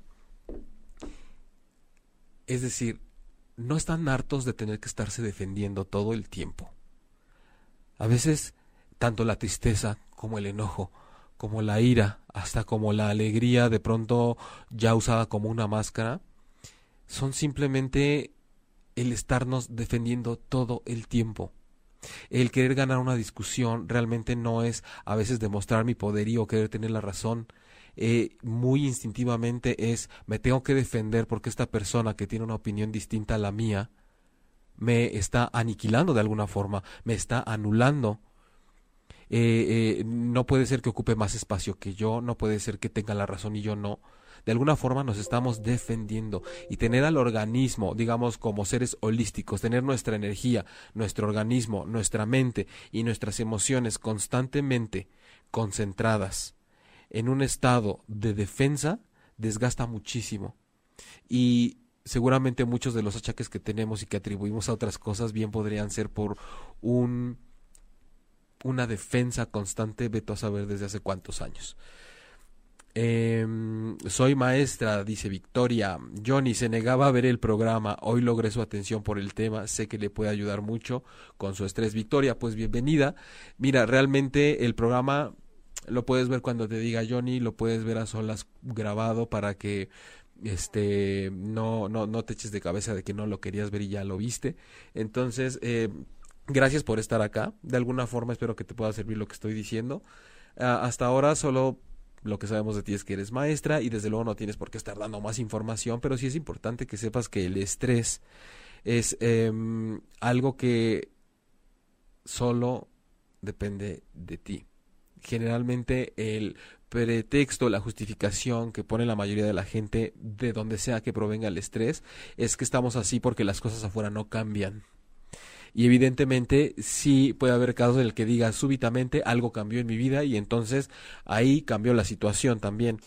S2: es decir, no están hartos de tener que estarse defendiendo todo el tiempo. A veces, tanto la tristeza como el enojo, como la ira, hasta como la alegría de pronto ya usada como una máscara, son simplemente el estarnos defendiendo todo el tiempo. El querer ganar una discusión realmente no es a veces demostrar mi poderío o querer tener la razón. Eh, muy instintivamente es me tengo que defender porque esta persona que tiene una opinión distinta a la mía me está aniquilando de alguna forma, me está anulando. Eh, eh, no puede ser que ocupe más espacio que yo, no puede ser que tenga la razón y yo no de alguna forma nos estamos defendiendo y tener al organismo, digamos, como seres holísticos, tener nuestra energía, nuestro organismo, nuestra mente y nuestras emociones constantemente concentradas en un estado de defensa, desgasta muchísimo. Y seguramente muchos de los achaques que tenemos y que atribuimos a otras cosas bien podrían ser por un una defensa constante, veto a saber desde hace cuántos años. Eh, soy maestra, dice Victoria. Johnny se negaba a ver el programa. Hoy logré su atención por el tema. Sé que le puede ayudar mucho con su estrés. Victoria, pues bienvenida. Mira, realmente el programa lo puedes ver cuando te diga Johnny, lo puedes ver a solas grabado para que este no, no, no te eches de cabeza de que no lo querías ver y ya lo viste. Entonces, eh, gracias por estar acá. De alguna forma espero que te pueda servir lo que estoy diciendo. Ah, hasta ahora solo lo que sabemos de ti es que eres maestra y desde luego no tienes por qué estar dando más información, pero sí es importante que sepas que el estrés es em, algo que solo depende de ti. Generalmente el pretexto, la justificación que pone la mayoría de la gente de donde sea que provenga el estrés es que estamos así porque las cosas afuera no cambian. Y evidentemente sí puede haber casos en el que diga súbitamente algo cambió en mi vida y entonces ahí cambió la situación también.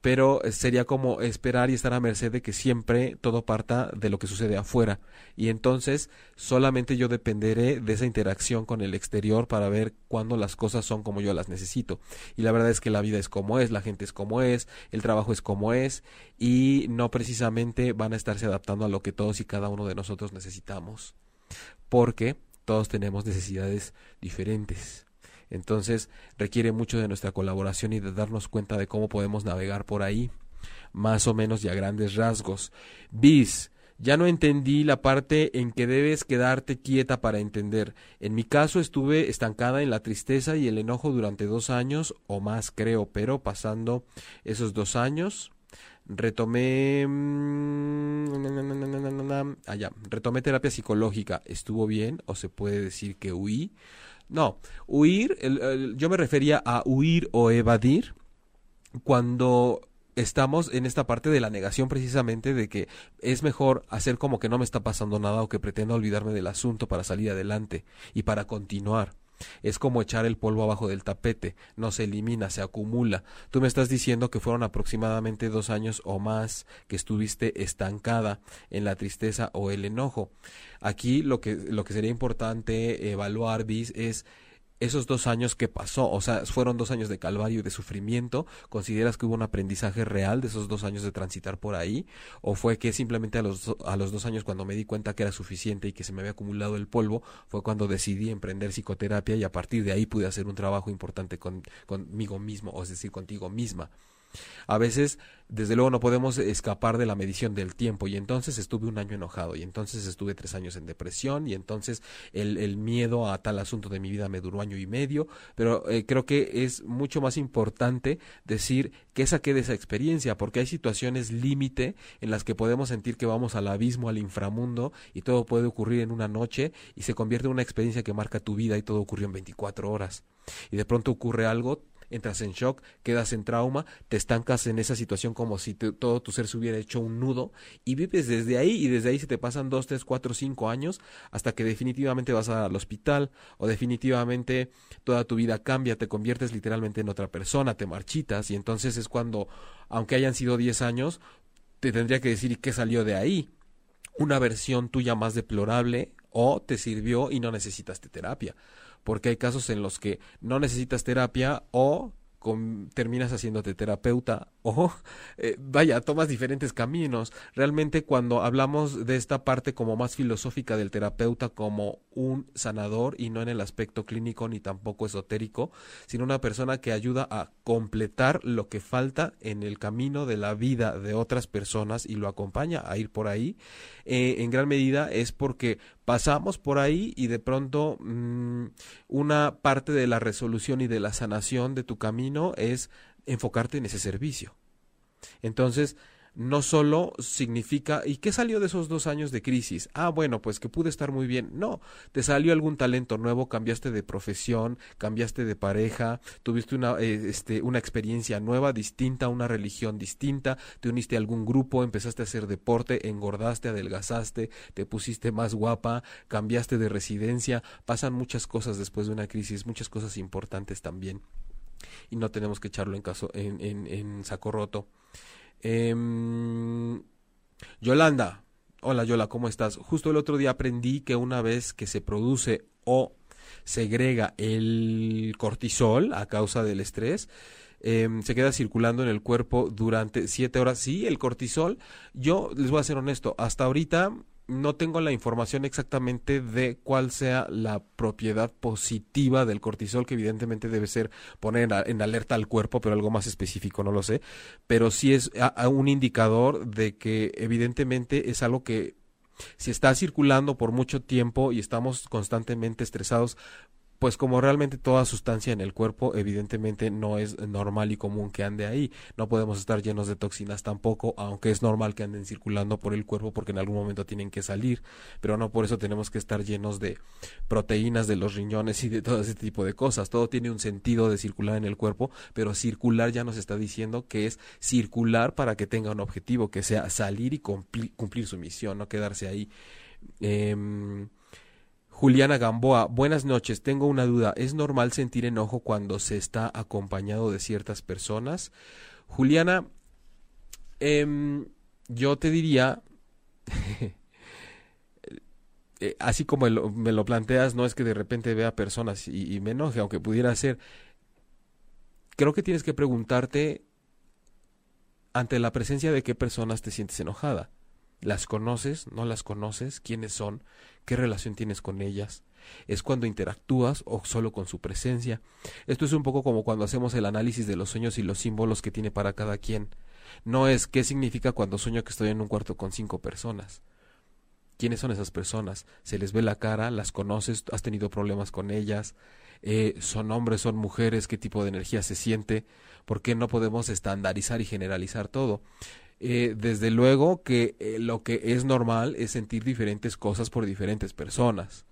S2: Pero eh, sería como esperar y estar a merced de que siempre todo parta de lo que sucede afuera. Y entonces solamente yo dependeré de esa interacción con el exterior para ver cuándo las cosas son como yo las necesito. Y la verdad es que la vida es como es, la gente es como es, el trabajo es como es y no precisamente van a estarse adaptando a lo que todos y cada uno de nosotros necesitamos porque todos tenemos necesidades diferentes. Entonces requiere mucho de nuestra colaboración y de darnos cuenta de cómo podemos navegar por ahí, más o menos y a grandes rasgos. Bis, ya no entendí la parte en que debes quedarte quieta para entender. En mi caso estuve estancada en la tristeza y el enojo durante dos años o más creo, pero pasando esos dos años retomé allá, retomé terapia psicológica, estuvo bien o se puede decir que huí. No, huir, yo me refería a huir o evadir cuando estamos en esta parte de la negación precisamente de que es mejor hacer como que no me está pasando nada o que pretendo olvidarme del asunto para salir adelante y para continuar. Es como echar el polvo abajo del tapete, no se elimina, se acumula. Tú me estás diciendo que fueron aproximadamente dos años o más que estuviste estancada en la tristeza o el enojo. Aquí lo que, lo que sería importante evaluar, Bis, es esos dos años que pasó, o sea, fueron dos años de calvario y de sufrimiento, ¿consideras que hubo un aprendizaje real de esos dos años de transitar por ahí? ¿O fue que simplemente a los, a los dos años cuando me di cuenta que era suficiente y que se me había acumulado el polvo, fue cuando decidí emprender psicoterapia y a partir de ahí pude hacer un trabajo importante con, conmigo mismo, o es decir, contigo misma? A veces, desde luego, no podemos escapar de la medición del tiempo y entonces estuve un año enojado y entonces estuve tres años en depresión y entonces el, el miedo a tal asunto de mi vida me duró año y medio, pero eh, creo que es mucho más importante decir que saqué de esa experiencia porque hay situaciones límite en las que podemos sentir que vamos al abismo, al inframundo y todo puede ocurrir en una noche y se convierte en una experiencia que marca tu vida y todo ocurrió en 24 horas. Y de pronto ocurre algo entras en shock, quedas en trauma, te estancas en esa situación como si todo tu ser se hubiera hecho un nudo y vives desde ahí y desde ahí se te pasan dos, tres, cuatro, cinco años hasta que definitivamente vas al hospital o definitivamente toda tu vida cambia, te conviertes literalmente en otra persona, te marchitas y entonces es cuando, aunque hayan sido diez años, te tendría que decir qué salió de ahí. Una versión tuya más deplorable o te sirvió y no necesitaste terapia porque hay casos en los que no necesitas terapia o terminas haciéndote terapeuta o eh, vaya, tomas diferentes caminos. Realmente cuando hablamos de esta parte como más filosófica del terapeuta como un sanador y no en el aspecto clínico ni tampoco esotérico, sino una persona que ayuda a completar lo que falta en el camino de la vida de otras personas y lo acompaña a ir por ahí, eh, en gran medida es porque pasamos por ahí y de pronto mm, una parte de la resolución y de la sanación de tu camino es enfocarte en ese servicio. Entonces, no solo significa, ¿y qué salió de esos dos años de crisis? Ah, bueno, pues que pude estar muy bien. No, te salió algún talento nuevo, cambiaste de profesión, cambiaste de pareja, tuviste una, eh, este, una experiencia nueva, distinta, una religión distinta, te uniste a algún grupo, empezaste a hacer deporte, engordaste, adelgazaste, te pusiste más guapa, cambiaste de residencia, pasan muchas cosas después de una crisis, muchas cosas importantes también. Y no tenemos que echarlo en, caso, en, en, en saco roto. Em, Yolanda, hola Yola, ¿cómo estás? Justo el otro día aprendí que una vez que se produce o segrega el cortisol a causa del estrés, em, se queda circulando en el cuerpo durante siete horas. Sí, el cortisol, yo les voy a ser honesto, hasta ahorita no tengo la información exactamente de cuál sea la propiedad positiva del cortisol, que evidentemente debe ser poner en, alerta al cuerpo, pero algo más específico, no lo sé. Pero sí es un indicador de que evidentemente es algo que si está circulando por mucho tiempo y estamos constantemente estresados, pues como realmente toda sustancia en el cuerpo evidentemente no es normal y común que ande ahí. No podemos estar llenos de toxinas tampoco, aunque es normal que anden circulando por el cuerpo porque en algún momento tienen que salir, pero no por eso tenemos que estar llenos de proteínas de los riñones y de todo ese tipo de cosas. Todo tiene un sentido de circular en el cuerpo, pero circular ya nos está diciendo que es circular para que tenga un objetivo, que sea salir y cumplir, su misión, no quedarse ahí. Eh, Juliana Gamboa, buenas noches. Tengo una duda. ¿Es normal sentir enojo cuando se está acompañado de ciertas personas? Juliana, em, yo te diría, eh, así como me lo planteas, no es que de repente vea personas y, y me enoje, aunque pudiera ser. Creo que tienes que preguntarte ante la presencia de qué personas te sientes enojada. ¿Las conoces? ¿No las conoces? ¿Quiénes son? ¿Qué relación tienes con ellas? ¿Es cuando interactúas o solo con su presencia? Esto es un poco como cuando hacemos el análisis de los sueños y los símbolos que tiene para cada quien. No es qué significa cuando sueño que estoy en un cuarto con cinco personas. ¿Quiénes son esas personas? ¿Se les ve la cara? ¿Las conoces? ¿Has tenido problemas con ellas? Eh, ¿Son hombres? ¿Son mujeres? ¿Qué tipo de energía se siente? ¿Por qué no podemos estandarizar y generalizar todo? Eh, desde luego que eh, lo que es normal es sentir diferentes cosas por diferentes personas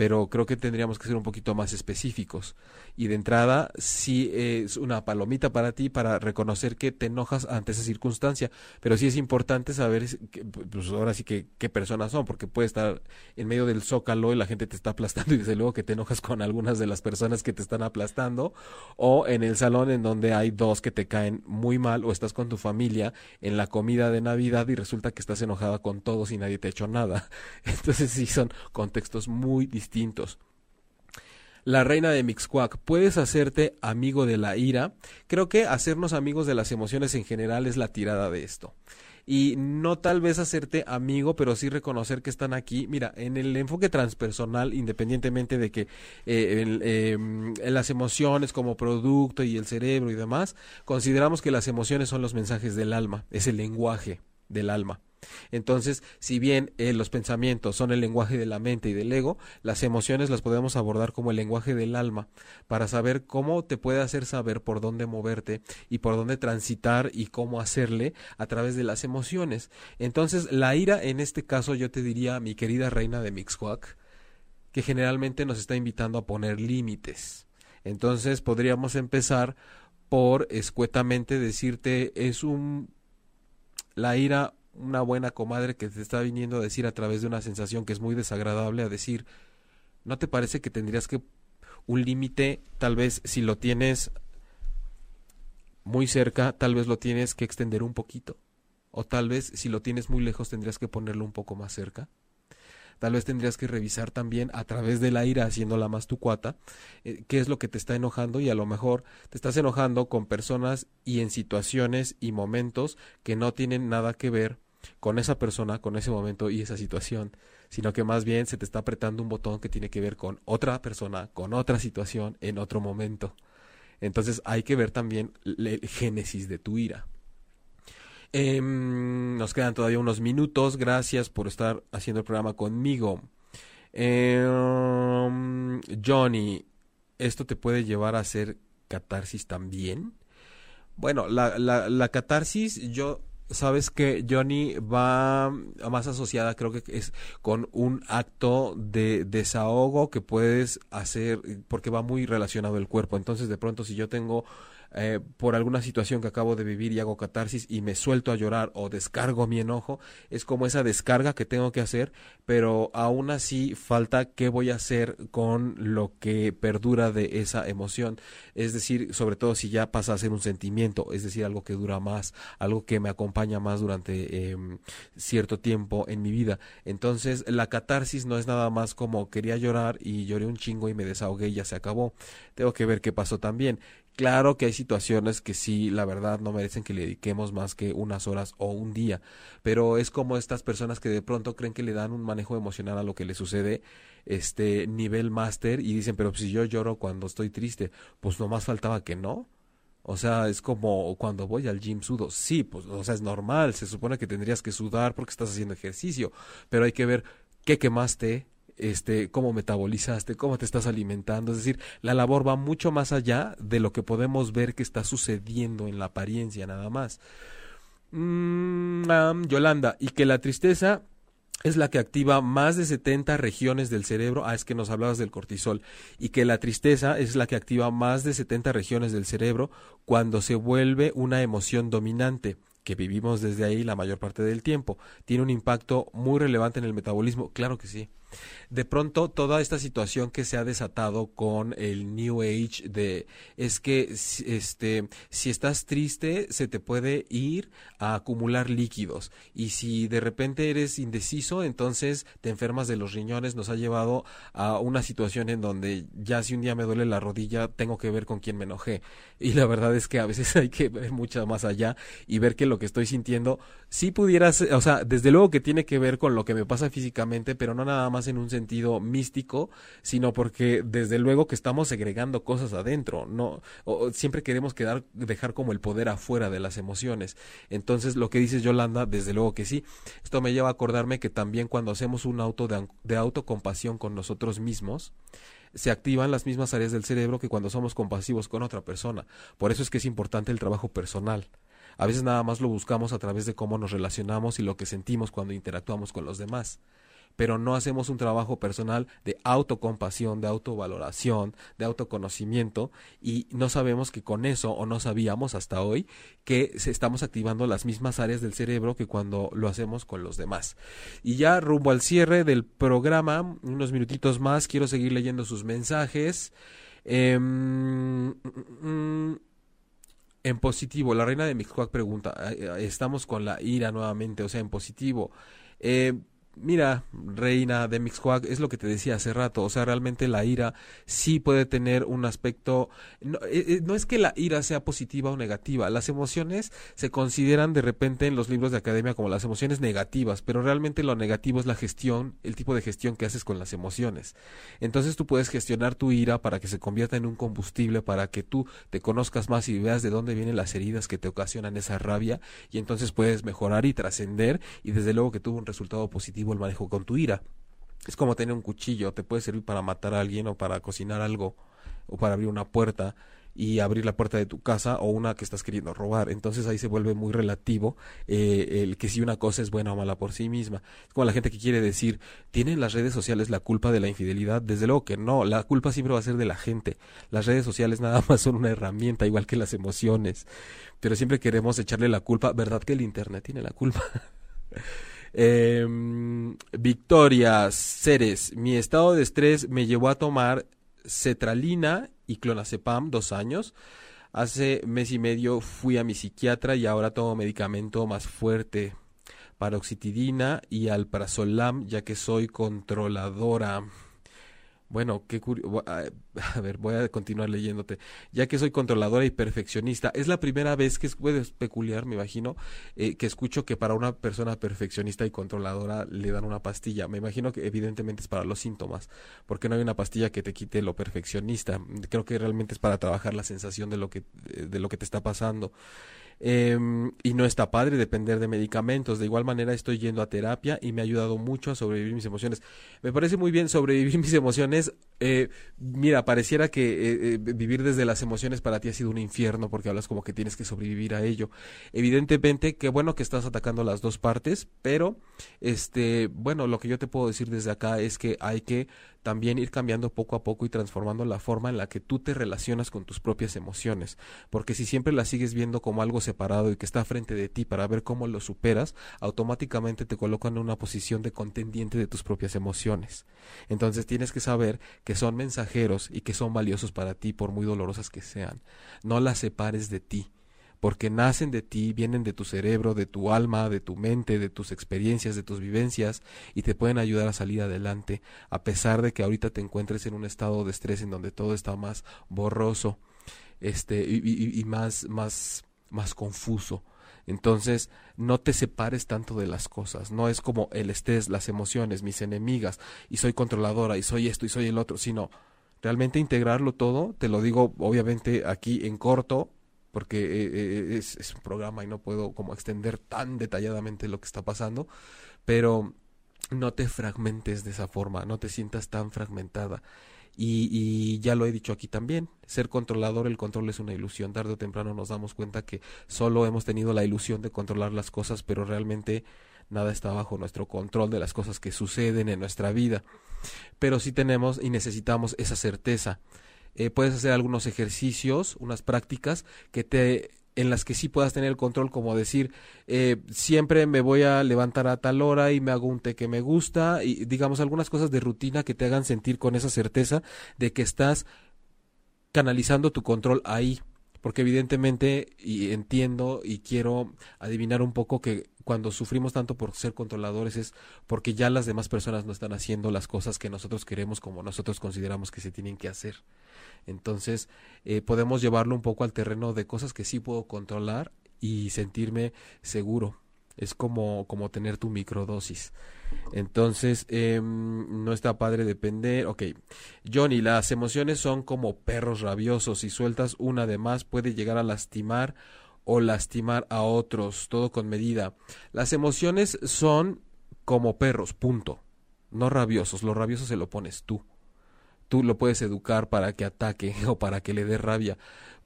S2: pero creo que tendríamos que ser un poquito más específicos. Y de entrada, sí es una palomita para ti para reconocer que te enojas ante esa circunstancia, pero sí es importante saber, pues ahora sí que qué personas son, porque puede estar en medio del zócalo y la gente te está aplastando y desde luego que te enojas con algunas de las personas que te están aplastando, o en el salón en donde hay dos que te caen muy mal, o estás con tu familia en la comida de Navidad y resulta que estás enojada con todos y nadie te ha hecho nada. Entonces sí son contextos muy distintos La reina de Mixcuac, ¿puedes hacerte amigo de la ira? Creo que hacernos amigos de las emociones en general es la tirada de esto. Y no tal vez hacerte amigo, pero sí reconocer que están aquí. Mira, en el enfoque transpersonal, independientemente de que eh, em, en las emociones como producto y el cerebro y demás, consideramos que las emociones son los mensajes del alma, es el lenguaje del alma. Entonces, si bien eh, los pensamientos son el lenguaje de la mente y del ego, las emociones las podemos abordar como el lenguaje del alma, para saber cómo te puede hacer saber por dónde moverte y por dónde transitar y cómo hacerle a través de las emociones. Entonces, la ira en este caso yo te diría, mi querida reina de Mixhuac, que generalmente nos está invitando a poner límites. Entonces, podríamos empezar por escuetamente decirte es un la ira una buena comadre que te está viniendo a decir a través de una sensación que es muy desagradable, a decir, ¿no te parece que tendrías que un límite, tal vez si lo tienes muy cerca, tal vez lo tienes que extender un poquito? O tal vez si lo tienes muy lejos tendrías que ponerlo un poco más cerca. Tal vez tendrías que revisar también a través de la ira, haciéndola más tu cuata, eh, qué es lo que te está enojando y a lo mejor te estás enojando con personas y en situaciones y momentos que no tienen nada que ver con esa persona, con ese momento y esa situación, sino que más bien se te está apretando un botón que tiene que ver con otra persona, con otra situación, en otro momento. Entonces hay que ver también el génesis de tu ira. Em, nos quedan todavía unos minutos. Gracias por estar haciendo el programa conmigo. Em, Johnny, ¿esto te puede llevar a hacer catarsis también? Bueno, la, la, la catarsis yo sabes que Johnny va más asociada, creo que es con un acto de desahogo que puedes hacer porque va muy relacionado el cuerpo. Entonces, de pronto, si yo tengo eh, por alguna situación que acabo de vivir y hago catarsis y me suelto a llorar o descargo mi enojo, es como esa descarga que tengo que hacer, pero aún así falta qué voy a hacer con lo que perdura de esa emoción. Es decir, sobre todo si ya pasa a ser un sentimiento, es decir, algo que dura más, algo que me acompaña más durante em, cierto tiempo en mi vida. Entonces, la catarsis no es nada más como quería llorar y lloré un chingo y me desahogué y ya se acabó. Tengo que ver qué pasó también. Claro que hay situaciones que sí, la verdad, no merecen que le dediquemos más que unas horas o un día, pero es como estas personas que de pronto creen que le dan un manejo emocional a lo que le sucede, este nivel máster, y dicen, pero si yo lloro cuando estoy triste, pues no más faltaba que no. O sea, es como cuando voy al gym sudo. Sí, pues, o sea, es normal. Se supone que tendrías que sudar porque estás haciendo ejercicio. Pero hay que ver qué quemaste, este, cómo metabolizaste, cómo te estás alimentando. Es decir, la labor va mucho más allá de lo que podemos ver que está sucediendo en la apariencia nada más. Mm, Yolanda, y que la tristeza es la que activa más de 70 regiones del cerebro. Ah, es que nos hablabas del cortisol. Y que la tristeza es la que activa más de 70 regiones del cerebro cuando se vuelve una emoción dominante que vivimos desde ahí la mayor parte del tiempo. Tiene un impacto muy relevante en el metabolismo. Claro que sí de pronto toda esta situación que se ha desatado con el New Age de es que este si estás triste se te puede ir a acumular líquidos. Y si de repente eres indeciso entonces te enfermas de los riñones. Nos ha llevado a una situación en donde ya si un día me duele la rodilla tengo que ver con quién me enojé. Y la verdad es que a veces hay que ver mucho más allá y ver que lo que estoy sintiendo si pudieras o sea desde luego que tiene que ver con lo que me pasa físicamente pero no nada más en un sentido místico, sino porque desde luego que estamos segregando cosas adentro, no siempre queremos quedar dejar como el poder afuera de las emociones. Entonces, lo que dices Yolanda, desde luego que sí. Esto me lleva a acordarme que también cuando hacemos un auto de, de autocompasión con nosotros mismos, se activan las mismas áreas del cerebro que cuando somos compasivos con otra persona. Por eso es que es importante el trabajo personal. A veces nada más lo buscamos a través de cómo nos relacionamos y lo que sentimos cuando interactuamos con los demás pero no hacemos un trabajo personal de autocompasión, de autovaloración, de autoconocimiento y no sabemos que con eso o no sabíamos hasta hoy que estamos activando las mismas áreas del cerebro que cuando lo hacemos con los demás. Y ya rumbo al cierre del programa, unos minutitos más, quiero seguir leyendo sus mensajes. Em, en positivo, la reina de Mixcoac pregunta, estamos con la ira nuevamente, o sea, en positivo. Eh, mira, reina de Mixquack, es lo que te decía hace rato, o sea, realmente la ira sí puede tener un aspecto, no, eh, eh, no, es que la ira sea positiva o negativa, las emociones se consideran de repente en los libros de academia como las emociones negativas, pero realmente lo negativo es la gestión, el tipo de gestión que haces con las emociones. Entonces tú puedes gestionar tu ira para que se convierta en un combustible, para que tú te conozcas más y veas de dónde vienen las heridas que te ocasionan esa rabia, y entonces puedes mejorar y trascender, y desde luego que tuvo un resultado positivo el manejo con tu ira. Es como tener un cuchillo, te puede servir para matar a alguien o para cocinar algo o para abrir una puerta y abrir la puerta de tu casa o una que estás queriendo robar. Entonces ahí se vuelve muy relativo eh, el que si una cosa es buena o mala por sí misma. Es como la gente que quiere decir, ¿tienen las redes sociales la culpa de la infidelidad? Desde luego que no, la culpa siempre va a ser de la gente. Las redes sociales nada más son una herramienta, igual que las emociones. Pero siempre queremos echarle la culpa, ¿verdad que el Internet tiene la culpa? Eh, Victoria Ceres, mi estado de estrés me llevó a tomar cetralina y clonazepam dos años. Hace mes y medio fui a mi psiquiatra y ahora tomo medicamento más fuerte paroxitidina y alprazolam, ya que soy controladora. Bueno, qué curioso. A ver, voy a continuar leyéndote. Ya que soy controladora y perfeccionista, es la primera vez que es, es peculiar, me imagino, eh, que escucho que para una persona perfeccionista y controladora le dan una pastilla. Me imagino que evidentemente es para los síntomas, porque no hay una pastilla que te quite lo perfeccionista. Creo que realmente es para trabajar la sensación de lo que, de lo que te está pasando. Em, y no está padre depender de medicamentos. De igual manera estoy yendo a terapia y me ha ayudado mucho a sobrevivir mis emociones. Me parece muy bien sobrevivir mis emociones. Eh, mira, pareciera que eh, eh, vivir desde las emociones para ti ha sido un infierno porque hablas como que tienes que sobrevivir a ello. Evidentemente, qué bueno que estás atacando las dos partes, pero este, bueno, lo que yo te puedo decir desde acá es que hay que también ir cambiando poco a poco y transformando la forma en la que tú te relacionas con tus propias emociones. Porque si siempre las sigues viendo como algo separado y que está frente de ti para ver cómo lo superas, automáticamente te colocan en una posición de contendiente de tus propias emociones. Entonces tienes que saber que son mensajeros y que son valiosos para ti por muy dolorosas que sean. No las separes de ti porque nacen de ti, vienen de tu cerebro, de tu alma, de tu mente, de tus experiencias, de tus vivencias y te pueden ayudar a salir adelante, a pesar de que ahorita te encuentres en un estado de estrés en donde todo está más borroso, este y, y más más más confuso. Entonces, no te separes tanto de las cosas. No es como el estrés, las emociones, mis enemigas, y soy controladora, y soy esto, y soy el otro, sino realmente integrarlo todo. Te lo digo, obviamente, aquí en corto, porque eh, eh, es, es, un programa y no puedo como extender tan detalladamente lo que está pasando, pero no te fragmentes de esa forma, no te sientas tan fragmentada. Y, y, ya lo he dicho aquí también, ser controlador, el control es una ilusión. Tarde o temprano nos damos cuenta que solo hemos tenido la ilusión de controlar las cosas, pero realmente nada está bajo nuestro control de las cosas que suceden en nuestra vida. Pero sí tenemos y necesitamos esa certeza eh, puedes hacer algunos ejercicios, unas prácticas que te en las que sí puedas tener el control, como decir, eh, siempre me voy a levantar a tal hora y me hago un té que me gusta, y digamos algunas cosas de rutina que te hagan sentir con esa certeza de que estás canalizando tu control ahí, porque evidentemente y entiendo y quiero adivinar un poco que cuando sufrimos tanto por ser controladores es porque ya las demás personas no están haciendo las cosas que nosotros queremos como nosotros consideramos que se tienen que hacer. Entonces, eh, podemos llevarlo un poco al terreno de cosas que sí puedo controlar y sentirme seguro. Es como, como tener tu microdosis. Entonces, eh, no está padre depender. Ok, Johnny, las emociones son como perros rabiosos. Si sueltas una de más, puede llegar a lastimar o lastimar a otros. Todo con medida. Las emociones son como perros, punto. No rabiosos. Los rabiosos se lo pones tú tú lo puedes educar para que ataque o para que le dé rabia,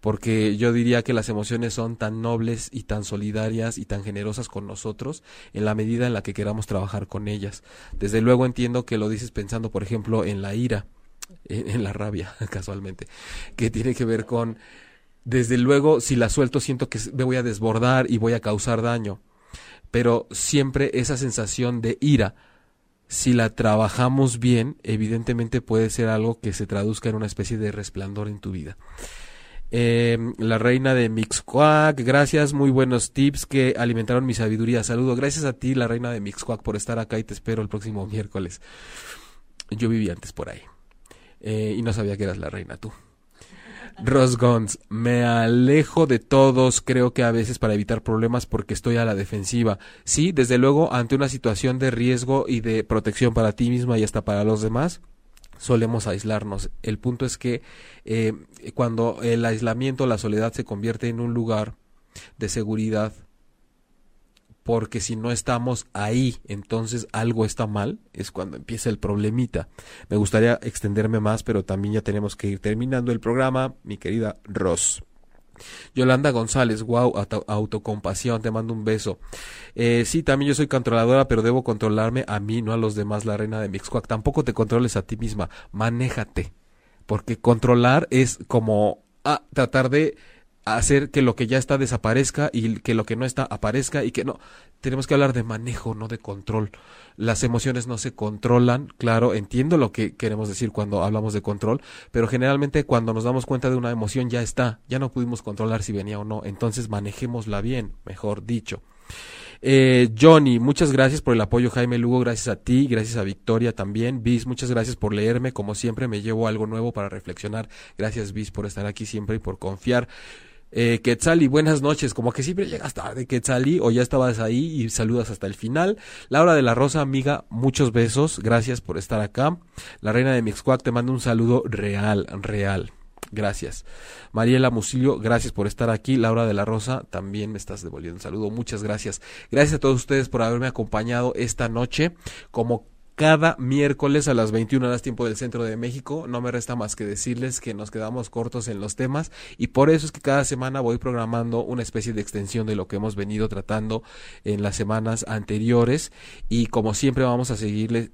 S2: porque yo diría que las emociones son tan nobles y tan solidarias y tan generosas con nosotros en la medida en la que queramos trabajar con ellas. Desde luego entiendo que lo dices pensando, por ejemplo, en la ira, en, la rabia, casualmente, que tiene que ver con, desde luego, si la suelto siento que me voy a desbordar y voy a causar daño, pero siempre esa sensación de ira, si la trabajamos bien, evidentemente puede ser algo que se traduzca en una especie de resplandor en tu vida. Eh, la reina de Mixcoac, gracias, muy buenos tips que alimentaron mi sabiduría. Saludo, gracias a ti, la reina de Mixcoac, por estar acá y te espero el próximo miércoles. Yo viví antes por ahí eh, y no sabía que eras la reina tú. Ross Guns, me alejo de todos, creo que a veces para evitar problemas porque estoy a la defensiva. Sí, desde luego, ante una situación de riesgo y de protección para ti misma y hasta para los demás, solemos aislarnos. El punto es que eh, cuando el aislamiento, la soledad se convierte en un lugar de seguridad, porque si no estamos ahí, entonces algo está mal, es cuando empieza el problemita. Me gustaría extenderme más, pero también ya tenemos que ir terminando el programa, mi querida Ross. Yolanda González, wow, autocompasión, te mando un beso. Eh, sí, también yo soy controladora, pero debo controlarme a mí, no a los demás, la reina de Mixcoac. Tampoco te controles a ti misma, manéjate. Porque controlar es como ah, tratar de hacer que lo que ya está desaparezca y que lo que no está aparezca y que no. Tenemos que hablar de manejo, no de control. Las emociones no se controlan, claro, entiendo lo que queremos decir cuando hablamos de control, pero generalmente cuando nos damos cuenta de una emoción ya está, ya no pudimos controlar si venía o no, entonces manejémosla bien, mejor dicho. Eh, Johnny, muchas gracias por el apoyo, Jaime Lugo, gracias a ti, gracias a Victoria también. Bis, muchas gracias por leerme, como siempre me llevo algo nuevo para reflexionar. Gracias, Bis, por estar aquí siempre y por confiar. Eh, Quetzali, buenas noches. Como que siempre llegas tarde, Quetzali, o ya estabas ahí y saludas hasta el final. Laura de la Rosa, amiga, muchos besos. Gracias por estar acá. La reina de Mixcuac te manda un saludo real, real. Gracias. Mariela Musilio, gracias por estar aquí. Laura de la Rosa, también me estás devolviendo un saludo. Muchas gracias. Gracias a todos ustedes por haberme acompañado esta noche. Como cada miércoles a las 21 horas tiempo del centro de México. No me resta más que decirles que nos quedamos cortos en los temas y por eso es que cada semana voy programando una especie de extensión de lo que hemos venido tratando en las semanas anteriores y como siempre vamos a seguirle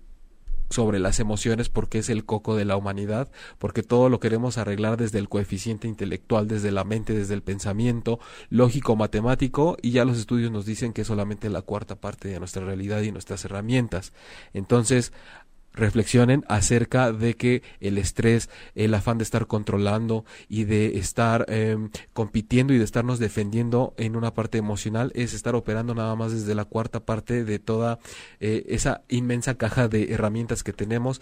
S2: sobre las emociones porque es el coco de la humanidad, porque todo lo queremos arreglar desde el coeficiente intelectual, desde la mente, desde el pensamiento lógico, matemático, y ya los estudios nos dicen que es solamente la cuarta parte de nuestra realidad y nuestras herramientas. Entonces, reflexionen acerca de que el estrés, el afán de estar controlando y de estar em, compitiendo y de estarnos defendiendo en una parte emocional es estar operando nada más desde la cuarta parte de toda eh, esa inmensa caja de herramientas que tenemos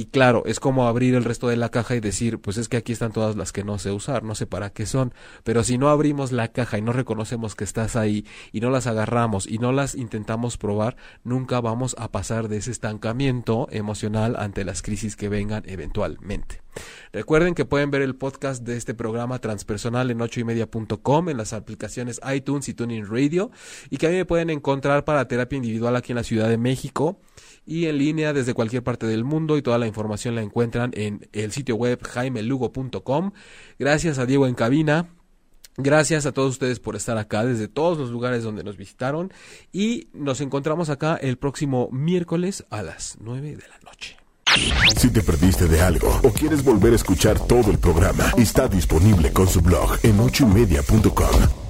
S2: y claro, es como abrir el resto de la caja y decir, pues es que aquí están todas las que no sé usar, no sé para qué son. Pero si no abrimos la caja y no reconocemos que estás ahí y no las agarramos y no las intentamos probar, nunca vamos a pasar de ese estancamiento emocional ante las crisis que vengan eventualmente. Recuerden que pueden ver el podcast de este programa transpersonal en ochoymedia.com, en las aplicaciones iTunes y Tuning Radio, y que a mí me pueden encontrar para terapia individual aquí en la Ciudad de México y en línea desde cualquier parte del mundo y toda la información la encuentran en el sitio web jaimelugo.com. Gracias a Diego en cabina. Gracias a todos ustedes por estar acá desde todos los lugares donde nos visitaron y nos encontramos acá el próximo miércoles a las 9 de la noche.
S1: Si te perdiste de algo o quieres volver a escuchar todo el programa, está disponible con su blog en ochoymedia.com